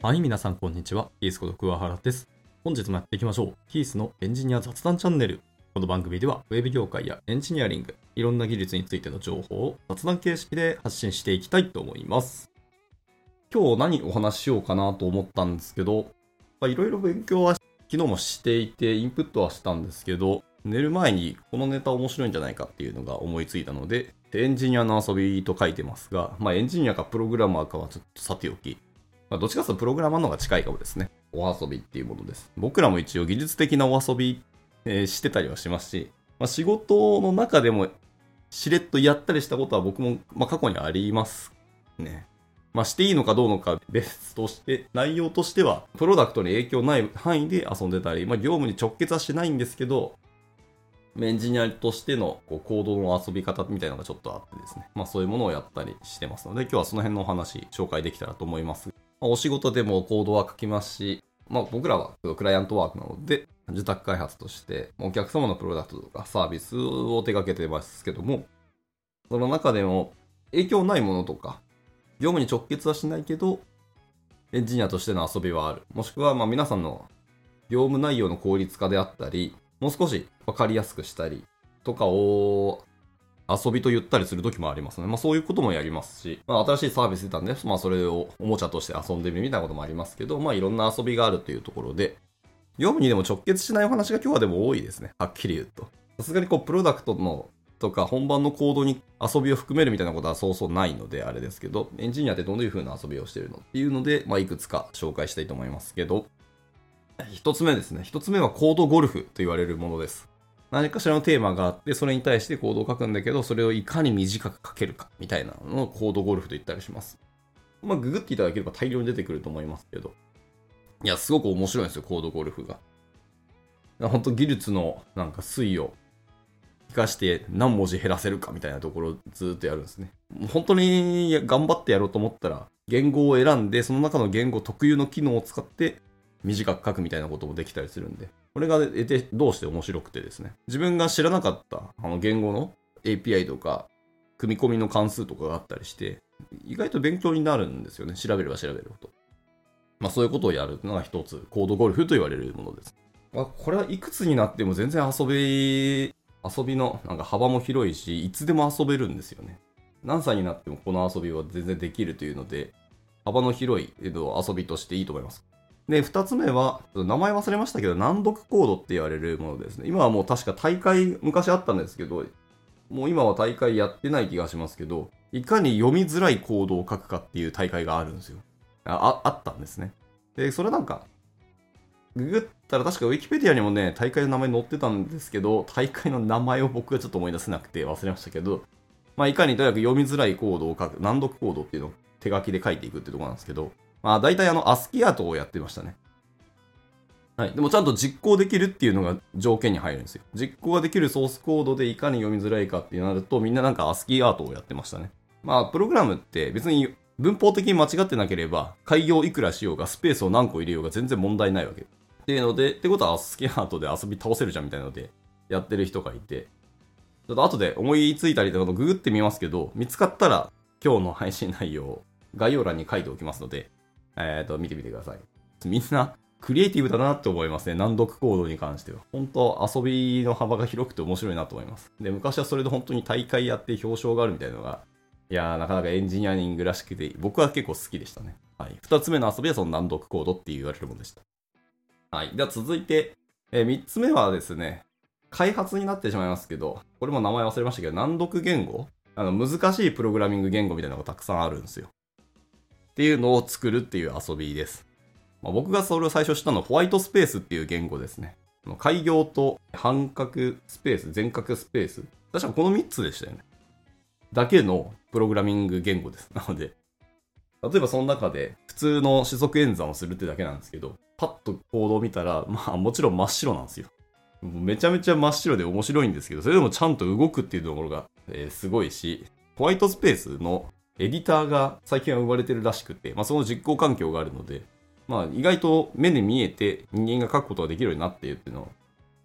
はい、皆さんこんにちは。キースこと桑原です。本日もやっていきましょう。キースのエンジニア雑談チャンネル。この番組では、ウェブ業界やエンジニアリング、いろんな技術についての情報を雑談形式で発信していきたいと思います。今日何お話ししようかなと思ったんですけど、いろいろ勉強は昨日もしていて、インプットはしたんですけど、寝る前にこのネタ面白いんじゃないかっていうのが思いついたので、エンジニアの遊びと書いてますが、まあエンジニアかプログラマーかはちょっとさておき、まあ、どっちかというとプログラマーの方が近いかもですね。お遊びっていうものです。僕らも一応技術的なお遊び、えーしてたりはしますし、まあ、仕事の中でもしれっとやったりしたことは僕も、まあ、過去にありますね。まあ、していいのかどうのか別として、内容としては、プロダクトに影響ない範囲で遊んでたり、まあ、業務に直結はしないんですけど、エンジニアとしてのこう行動の遊び方みたいなのがちょっとあってですね。まあそういうものをやったりしてますので、今日はその辺のお話紹介できたらと思います。まお仕事でもコードは書きますし、まあ僕らはクライアントワークなので、受託開発としてお客様のプロダクトとかサービスを手掛けてますけども、その中でも影響ないものとか、業務に直結はしないけど、エンジニアとしての遊びはある。もしくはま皆さんの業務内容の効率化であったり、もう少し分かりやすくしたりとかを遊びと言ったりする時もありますね。まあそういうこともやりますし、まあ新しいサービス出たんで、まあそれをおもちゃとして遊んでみるみたいなこともありますけど、まあいろんな遊びがあるというところで、業務にでも直結しないお話が今日はでも多いですね。はっきり言うと。さすがにこうプロダクトのとか本番のコードに遊びを含めるみたいなことはそうそうないのであれですけど、エンジニアってどういう風な遊びをしてるのっていうので、まあいくつか紹介したいと思いますけど、一つ目ですね。一つ目はコードゴルフと言われるものです。何かしらのテーマがあって、それに対してコードを書くんだけど、それをいかに短く書けるか、みたいなのをコードゴルフと言ったりします。まあ、ググっていただければ大量に出てくると思いますけど。いや、すごく面白いんですよ、コードゴルフが。本当技術のなんか推移を生かして何文字減らせるかみたいなところをずっとやるんですね。もう本当に頑張ってやろうと思ったら、言語を選んで、その中の言語特有の機能を使って短く書くみたいなこともできたりするんで、これが得てどうして面白くてですね、自分が知らなかったあの言語の API とか、組み込みの関数とかがあったりして、意外と勉強になるんですよね。調べれば調べるほど。まあそういうことをやるのが一つ、コードゴルフと言われるものです。まあ、これはいくつになっても全然遊び、遊びのなんか幅も広いし、いつでも遊べるんですよね。何歳になってもこの遊びは全然できるというので、幅の広い遊びとしていいと思います。で、二つ目は、名前忘れましたけど、難読コードって言われるものですね。今はもう確か大会、昔あったんですけど、もう今は大会やってない気がしますけど、いかに読みづらいコードを書くかっていう大会があるんですよ。あ、あったんですね。で、それなんか、ググったら確かウィキペディアにもね、大会の名前載ってたんですけど、大会の名前を僕はちょっと思い出せなくて忘れましたけど、まあ、いかにとにかく読みづらいコードを書く、難読コードっていうのを手書きで書いていくってとこなんですけど、まあ、大体あの、アスキーアートをやってましたね。はい。でもちゃんと実行できるっていうのが条件に入るんですよ。実行ができるソースコードでいかに読みづらいかってなると、みんななんかアスキーアートをやってましたね。まあ、プログラムって別に文法的に間違ってなければ、開業いくらしようが、スペースを何個入れようが全然問題ないわけ。っていうので、ってことはアスキーアートで遊び倒せるじゃんみたいなので、やってる人がいて、ちょっと後で思いついたりとかググってみますけど、見つかったら今日の配信内容概要欄に書いておきますので、えっ、と、見てみてください。みんな、クリエイティブだなって思いますね。難読コードに関しては。本当遊びの幅が広くて面白いなと思います。で、昔はそれで本当に大会やって表彰があるみたいなのが、いやー、なかなかエンジニアリングらしくて、僕は結構好きでしたね。はい。二つ目の遊びはその難読コードって言われるものでした。はい。では続いて、えー三つ目はですね、開発になってしまいますけど、これも名前忘れましたけど、難読言語？あの、難しいプログラミング言語みたいなのがたくさんあるんですよ。っていうのを作るっていう遊びです。まあ、僕がそれを最初知ったのはホワイトスペースっていう言語ですね。開業と半角スペース、全角スペース。確かこの3つでしたよね。だけのプログラミング言語です。なので、例えばその中で普通の四則演算をするってだけなんですけど、パッとコードを見たら、まあもちろん真っ白なんですよ。めちゃめちゃ真っ白で面白いんですけど、それでもちゃんと動くっていうところが、えーすごいし、ホワイトスペースのエディターが最近は生まれてるらしくて、まあその実行環境があるので、まあ意外と目で見えて人間が書くことができるようになっているっていうのを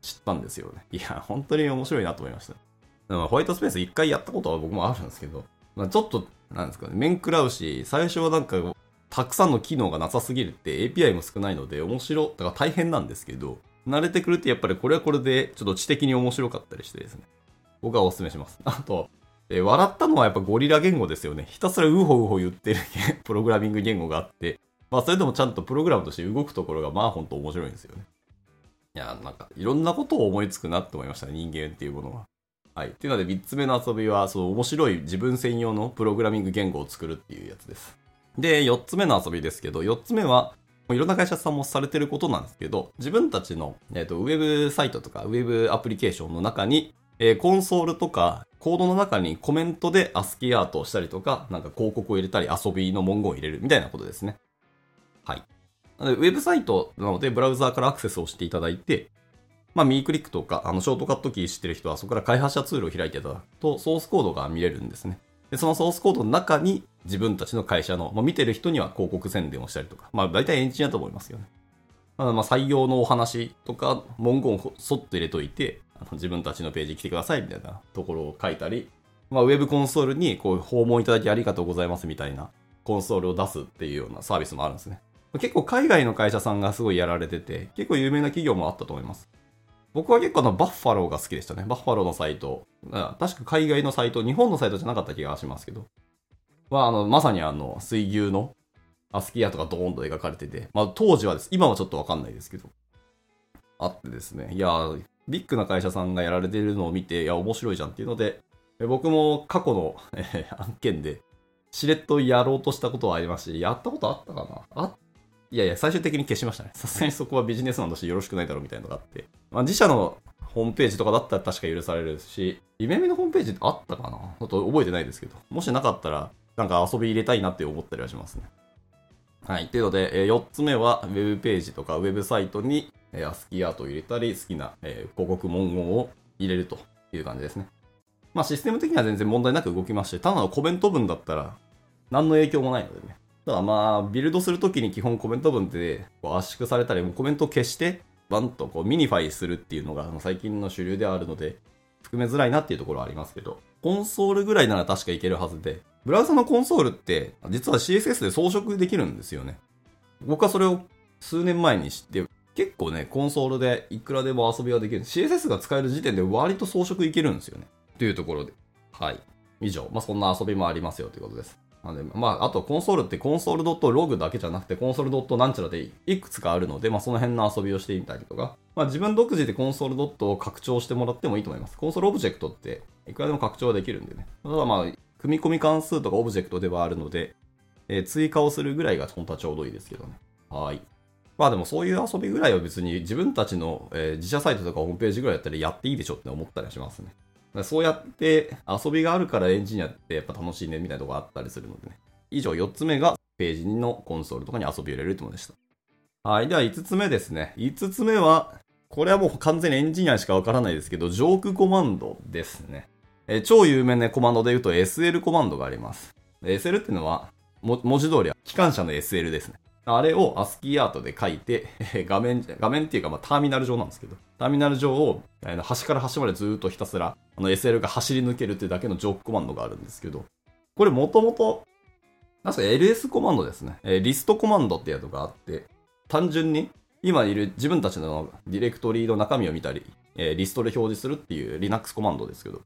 知ったんですよね。いや、本当に面白いなと思いました。だからホワイトスペース一回やったことは僕もあるんですけど、まあ、ちょっと、なんですかね、面食らうし、最初はなんか、たくさんの機能がなさすぎるって API も少ないので面白、だから大変なんですけど、慣れてくるとやっぱりこれはこれでちょっと知的に面白かったりしてですね。僕はお勧めします。あと、え笑ったのはやっぱゴリラ言語ですよね。ひたすらウホウホ言ってる プログラミング言語があって、まあそれでもちゃんとプログラムとして動くところがまあ本当面白いんですよね。いや、なんかいろんなことを思いつくなって思いましたね、人間っていうものは。はい。というので3つ目の遊びは、その面白い自分専用のプログラミング言語を作るっていうやつです。で、4つ目の遊びですけど、4つ目は、いろんな会社さんもされてることなんですけど、自分たちの、えーと、ウェブサイトとかウェブアプリケーションの中に、えー、コンソールとかコードの中にコメントで ASCII アートをしたりとか、なんか広告を入れたり遊びの文言を入れるみたいなことですね。はい。ウェブサイトなのでブラウザーからアクセスをしていただいて、まあ、ミークリックとか、あの、ショートカットキー知ってる人は、そこから開発者ツールを開いていただくと、ソースコードが見れるんですね。で、そのソースコードの中に、自分たちの会社の、まあ、見てる人には広告宣伝をしたりとか、まあ、大体エンジニアと思いますよね。まあ、採用のお話とか、文言をそっと入れといて、あの自分たちのページ来てくださいみたいなところを書いたり、まあ、ウェブコンソールに、こう、訪問いただきありがとうございますみたいな、コンソールを出すっていうようなサービスもあるんですね。結構海外の会社さんがすごいやられてて、結構有名な企業もあったと思います。僕は結構あのバッファローが好きでしたね。バッファローのサイト。確か海外のサイト、日本のサイトじゃなかった気がしますけど。は、あの、まさにあの、水牛のアスキアとかドーンと描かれてて、まあ当時はです。今はちょっとわかんないですけど。あってですね。いやビッグな会社さんがやられてるのを見て、いや、面白いじゃんっていうので、僕も過去の、案件で、しれっとやろうとしたことはありますし、やったことあったかな？あいやいや、最終的に消しましたね。さすがにそこはビジネスマンとしよろしくないだろうみたいなのがあって。まあ、自社のホームページとかだったら確か許されるし、夢見のホームページってあったかな？ちょっと覚えてないですけど。もしなかったら、なんか遊び入れたいなって思ったりはしますね。はい。というので、4つ目は、ウェブページとかウェブサイトに、えアスキーアートを入れたり、好きな、え広告文言を入れるという感じですね。まあ、システム的には全然問題なく動きますし、ただのコメント文だったら、何の影響もないのでね。ただまあ、ビルドするときに基本コメント文ってこう圧縮されたり、もうコメントを消して、バンとこう minify するっていうのが最近の主流ではあるので、含めづらいなっていうところはありますけど、コンソールぐらいなら確かいけるはずで、ブラウザのコンソールって実は CSS で装飾できるんですよね。僕はそれを数年前に知って、結構ね、コンソールでいくらでも遊びができる。CSS が使える時点で割と装飾いけるんですよね。というところで。はい。以上。まあ、そんな遊びもありますよということです。なので、まあ、あとコンソールってコンソール .log だけじゃなくて、 console なんちゃらでいくつかあるので、まあ、その辺の遊びをしてみたりとか、まあ、自分独自で console ドットを拡張してもらってもいいと思います。コンソールオブジェクトっていくらでも拡張はできるんでね。ただまあ、組み込み関数とかオブジェクトではあるので、えー、追加をするぐらいが本当はちょうどいいですけどね。はい。まあでもそういう遊びぐらいは別に自分たちの、え、自社サイトとかホームページぐらいだったらやっていいでしょって思ったりしますね。そうやって遊びがあるからエンジニアってやっぱ楽しいねみたいなとこあったりするのでね。以上4つ目がページのコンソールとかに遊びを入れるってものでした。はい。では5つ目ですね。5つ目は、これはもう完全にエンジニアしかわからないですけど、ジョークコマンドですね。え超有名なコマンドで言うと SL コマンドがあります。SL っていうのは、文字通りは機関車の SL ですね。あれを ASCII アートで書いて、画面、画面っていうかまあターミナル上なんですけど、ターミナル上を端から端までずっとひたすらあの SL が走り抜けるっていうだけのジョークコマンドがあるんですけど、これもともと確か LS コマンドですね。えリストコマンドってやつがあって、単純に今いる自分たちのディレクトリーの中身を見たり、えリストで表示するっていう Linux コマンドですけど、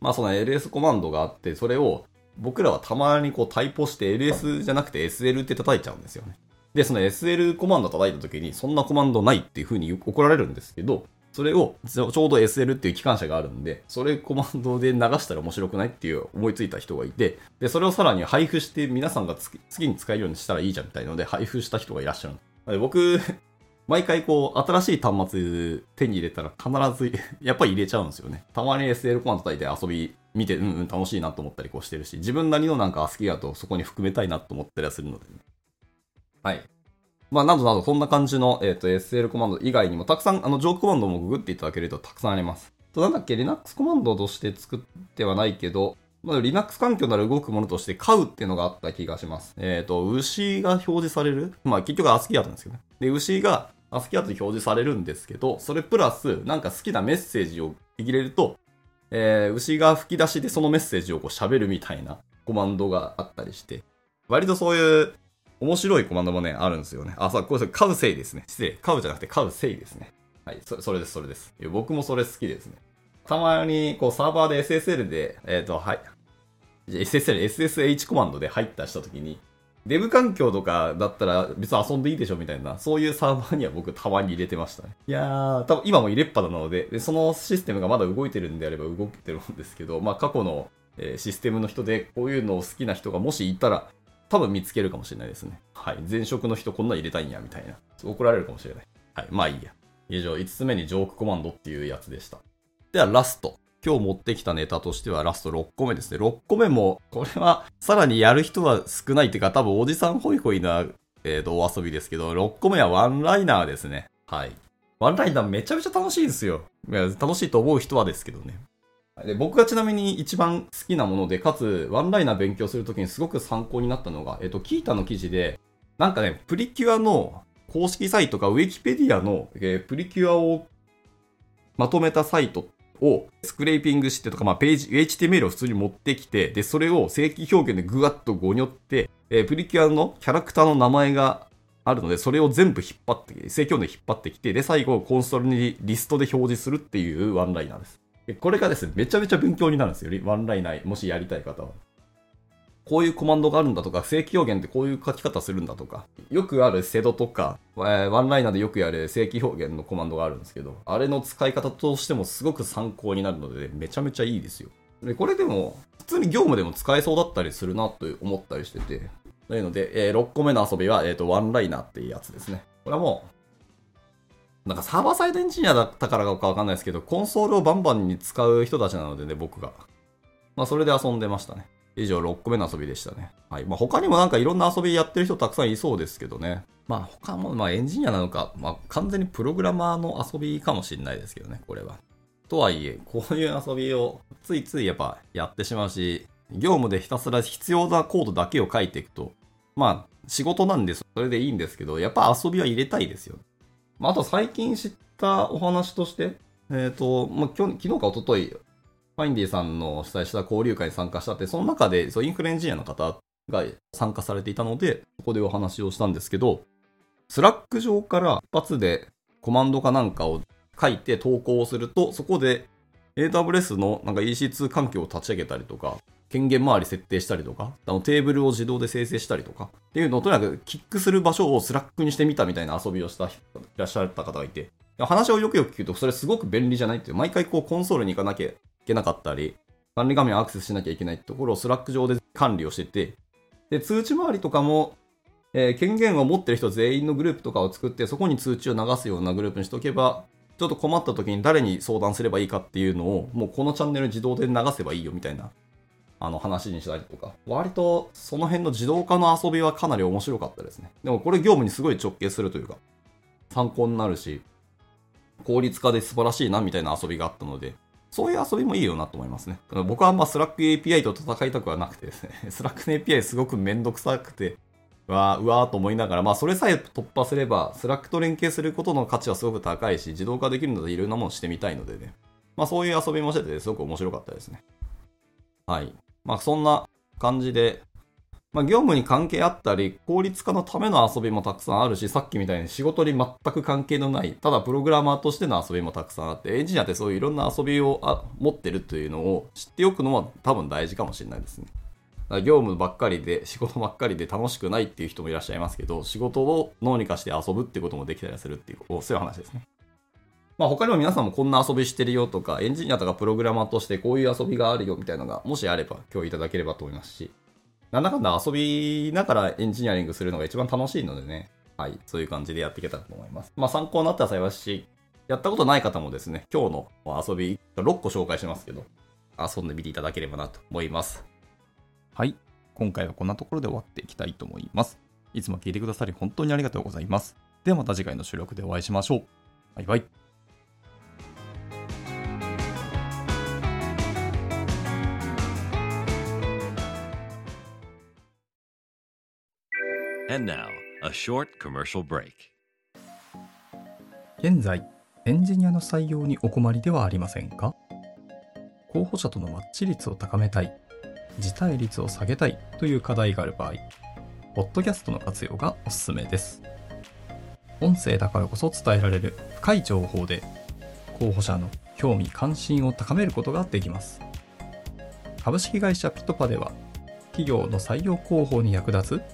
まあその LS コマンドがあって、それを僕らはたまにこうタイプして LS じゃなくて SL って叩いちゃうんですよね。で、その SL コマンド叩いた時に、そんなコマンドないっていう風に怒られるんですけど、それをちょうど SL っていう機関車があるんで、それコマンドで流したら面白くないっていう思いついた人がいて、で、それをさらに配布して皆さんが次に使えるようにしたらいいじゃんみたいので配布した人がいらっしゃる。で僕、毎回こう、新しい端末手に入れたら必ず やっぱり入れちゃうんですよね。たまに SL コマンド叩いて遊び見て、うんうん楽しいなと思ったりこうしてるし、自分なりのなんか好きだとそこに含めたいなと思ったりはするので、ね、はい。まあ、などなど、そんな感じの、えっ、ー、と、SL コマンド以外にも、たくさん、あの、ジョークコマンドもググっていただけるとたくさんあります。と、なんだっけ、Linux コマンドとして作ってはないけど、まあ、Linux 環境なら動くものとして、飼うっていうのがあった気がします。えっ、ー、と、牛が表示される？まあ、結局、アスキーアートなんですけどね。で、牛が、アスキーアートで表示されるんですけど、それプラス、なんか好きなメッセージを入れると、えー、牛が吹き出しでそのメッセージをこう喋るみたいなコマンドがあったりして、割とそういう面白いコマンドもね、あるんですよね。あ、そう、これ、カウセイですね。失礼。カウじゃなくてカウセイですね。はい、そそれです、それです。僕もそれ好きですね。たまに、こう、サーバーで SSL で、えっ、ー、と、はい。SSL、SSH コマンドで入ったしたときに、デブ環境とかだったら別に遊んでいいでしょみたいな、そういうサーバーには僕たまに入れてましたね。いやー、多分今も入れっぱなのでで、そのシステムがまだ動いてるんであれば動けてるんですけど、まあ過去の、えー、システムの人でこういうのを好きな人がもしいたら、多分見つけるかもしれないですね。はい。前職の人こんな入れたいんや、みたいな。怒られるかもしれない。はい。まあいいや。以上、5つ目にジョークコマンドっていうやつでした。では、ラスト。今日持ってきたネタとしてはラスト6個目ですね。6個目も、これはさらにやる人は少ないっていうか、多分おじさんホイホイな、えっ、ー、と、お遊びですけど、6個目はワンライナーですね。はい。ワンライナーめちゃめちゃ楽しいですよ。いや楽しいと思う人はですけどね。で僕がちなみに一番好きなもので、かつ、ワンライナー勉強するときにすごく参考になったのが、えっ、と、キータの記事で、なんかね、プリキュアの公式サイトか、ウィキペディアの、えー、プリキュアをまとめたサイトをスクレーピングしてとか、まあ、ページ、HTML を普通に持ってきて、で、それを正規表現でぐわっとごにょって、えー、プリキュアのキャラクターの名前があるので、それを全部引っ張って、正規表現で引っ張ってきて、で、最後、コンソールにリストで表示するっていうワンライナーです。これがですね、めちゃめちゃ勉強になるんですよ。ワンライナー、もしやりたい方は。こういうコマンドがあるんだとか、正規表現ってこういう書き方するんだとか、よくあるセドとか、えー、ワンライナーでよくやる正規表現のコマンドがあるんですけど、あれの使い方としてもすごく参考になるので、めちゃめちゃいいですよ。で、これでも、普通に業務でも使えそうだったりするなと思ったりしてて、というので、えー、6個目の遊びは、えっ、ー、と、ワンライナーっていうやつですね。これはもう、なんかサーバーサイドエンジニアだったからかわかんないですけど、コンソールをバンバンに使う人たちなのでね、僕が。まあ、それで遊んでましたね。以上6個目の遊びでしたね。はい。まあ、他にもなんかいろんな遊びやってる人たくさんいそうですけどね。まあ他も、まあエンジニアなのか、まあ完全にプログラマーの遊びかもしれないですけどね、これは。とはいえ、こういう遊びをついついやっぱやってしまうし、業務でひたすら必要なコードだけを書いていくと、まあ仕事なんでそれでいいんですけど、やっぱ遊びは入れたいですよ。ねまあ、あと最近知ったお話として、えっ、ー、と、まあ、昨日か一昨日 Findy さんの主催した交流会に参加したって、その中でそうインフラエンジニアの方が参加されていたので、そこでお話をしたんですけど、 Slack 上から一発でコマンドかなんかを書いて投稿すると、そこで AWS のなんか EC2 環境を立ち上げたりとか、権限周り設定したりとか、あのテーブルを自動で生成したりとか、っていうのをとにかくキックする場所を Slack にしてみたみたいな遊びをしていらっしゃった方がいて、話をよくよく聞くと、それすごく便利じゃないっていう、毎回こうコンソールに行かなきゃいけなかったり、管理画面をアクセスしなきゃいけないところを Slack 上で管理をしてて、で、通知周りとかも、えー、権限を持ってる人全員のグループとかを作って、そこに通知を流すようなグループにしておけば、ちょっと困った時に誰に相談すればいいかっていうのを、もうこのチャンネル自動で流せばいいよみたいな、あの話にしたりとか、割とその辺の自動化の遊びはかなり面白かったですね。でもこれ業務にすごい直結するというか、参考になるし、効率化で素晴らしいなみたいな遊びがあったので、そういう遊びもいいよなと思いますね。僕はあんまスラック API と戦いたくはなくてですね、Slack の API すごくめんどくさくて、うわー、うわーと思いながら、まあそれさえ突破すれば、 Slack と連携することの価値はすごく高いし、自動化できるのでいろんなものしてみたいのでね。まあそういう遊びもしてて、すごく面白かったですね。はい。まあそんな感じで、まあ、業務に関係あったり、効率化のための遊びもたくさんあるし、さっきみたいに仕事に全く関係のない、ただプログラマーとしての遊びもたくさんあって、エンジニアってそういういろんな遊びをあ持ってるというのを知っておくのは多分大事かもしれないですね。業務ばっかりで、仕事ばっかりで楽しくないっていう人もいらっしゃいますけど、仕事を脳にかして遊ぶってこともできたりするっていう、そういう話ですね。まあ他にも皆さんもこんな遊びしてるよとか、エンジニアとかプログラマーとしてこういう遊びがあるよみたいなのが、もしあれば今日いただければと思いますし、なんだかんだ遊びながらエンジニアリングするのが一番楽しいのでね、はい、そういう感じでやっていけたらと思います。まあ参考になったら幸いし、やったことない方もですね、今日の遊び6個紹介しますけど、遊んでみていただければなと思います。はい、今回はこんなところで終わっていきたいと思います。いつも聞いてくださり本当にありがとうございます。ではまた次回の収録でお会いしましょう。バイバイ。And now, a short commercial break. 現在、エンジニアの採用にお困りではありませんか？候補者とのマッチ率を高めたい、辞退率を下げたいという課題がある場合、ポッドキャストの活用がおすすめです。音声だからこそ伝えられる深い情報で、候補者の興味関心を高めることができます。株式会社ピトパでは、企業の採用広報に役立つ、